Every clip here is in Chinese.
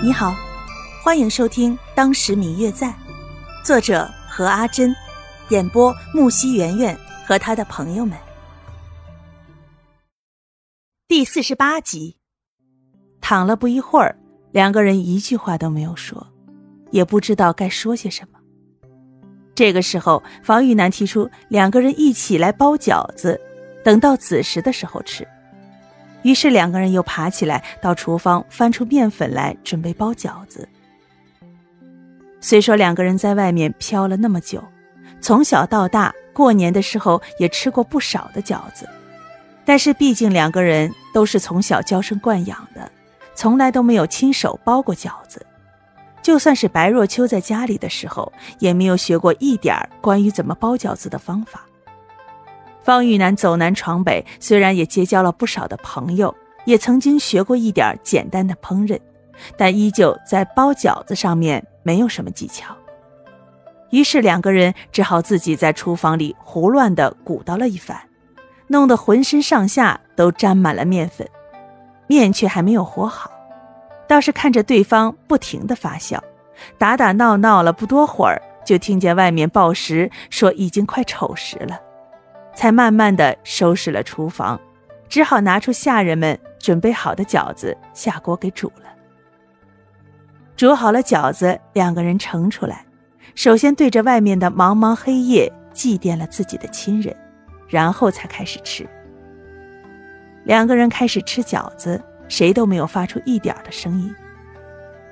你好，欢迎收听《当时明月在》，作者何阿珍，演播木西圆圆和他的朋友们。第四十八集，躺了不一会儿，两个人一句话都没有说，也不知道该说些什么。这个时候，房玉楠提出两个人一起来包饺子，等到子时的时候吃。于是两个人又爬起来，到厨房翻出面粉来，准备包饺子。虽说两个人在外面漂了那么久，从小到大过年的时候也吃过不少的饺子，但是毕竟两个人都是从小娇生惯养的，从来都没有亲手包过饺子。就算是白若秋在家里的时候，也没有学过一点关于怎么包饺子的方法。方玉楠走南闯北，虽然也结交了不少的朋友，也曾经学过一点简单的烹饪，但依旧在包饺子上面没有什么技巧。于是两个人只好自己在厨房里胡乱地鼓捣了一番，弄得浑身上下都沾满了面粉，面却还没有和好，倒是看着对方不停地发笑，打打闹闹了不多会儿，就听见外面报时说已经快丑时了。才慢慢的收拾了厨房，只好拿出下人们准备好的饺子下锅给煮了。煮好了饺子，两个人盛出来，首先对着外面的茫茫黑夜祭奠了自己的亲人，然后才开始吃。两个人开始吃饺子，谁都没有发出一点的声音，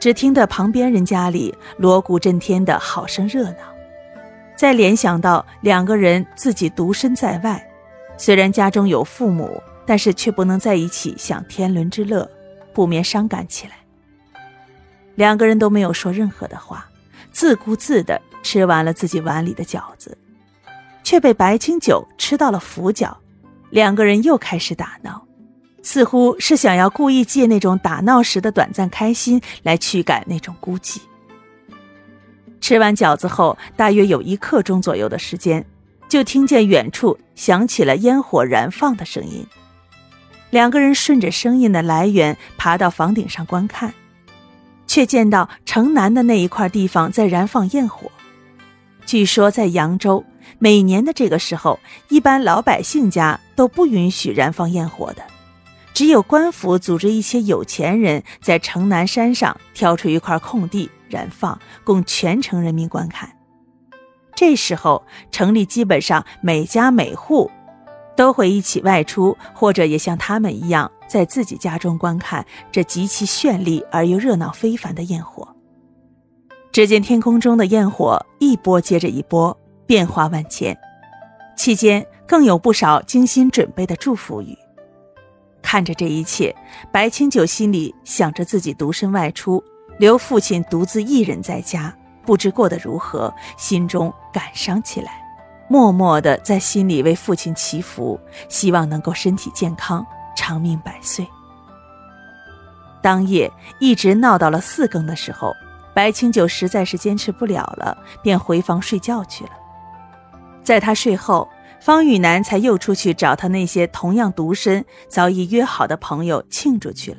只听得旁边人家里锣鼓震天的好生热闹。再联想到两个人自己独身在外，虽然家中有父母，但是却不能在一起享天伦之乐，不免伤感起来。两个人都没有说任何的话，自顾自地吃完了自己碗里的饺子，却被白清九吃到了俯角。两个人又开始打闹，似乎是想要故意借那种打闹时的短暂开心来驱赶那种孤寂。吃完饺子后，大约有一刻钟左右的时间，就听见远处响起了烟火燃放的声音。两个人顺着声音的来源爬到房顶上观看，却见到城南的那一块地方在燃放焰火。据说在扬州，每年的这个时候，一般老百姓家都不允许燃放焰火的，只有官府组织一些有钱人在城南山上挑出一块空地。燃放，供全城人民观看。这时候，城里基本上每家每户都会一起外出，或者也像他们一样，在自己家中观看这极其绚丽而又热闹非凡的焰火。只见天空中的焰火一波接着一波，变化万千，期间更有不少精心准备的祝福语。看着这一切，白清九心里想着自己独身外出。留父亲独自一人在家，不知过得如何，心中感伤起来，默默的在心里为父亲祈福，希望能够身体健康，长命百岁。当夜一直闹到了四更的时候，白清九实在是坚持不了了，便回房睡觉去了。在他睡后，方雨楠才又出去找他那些同样独身、早已约好的朋友庆祝去了。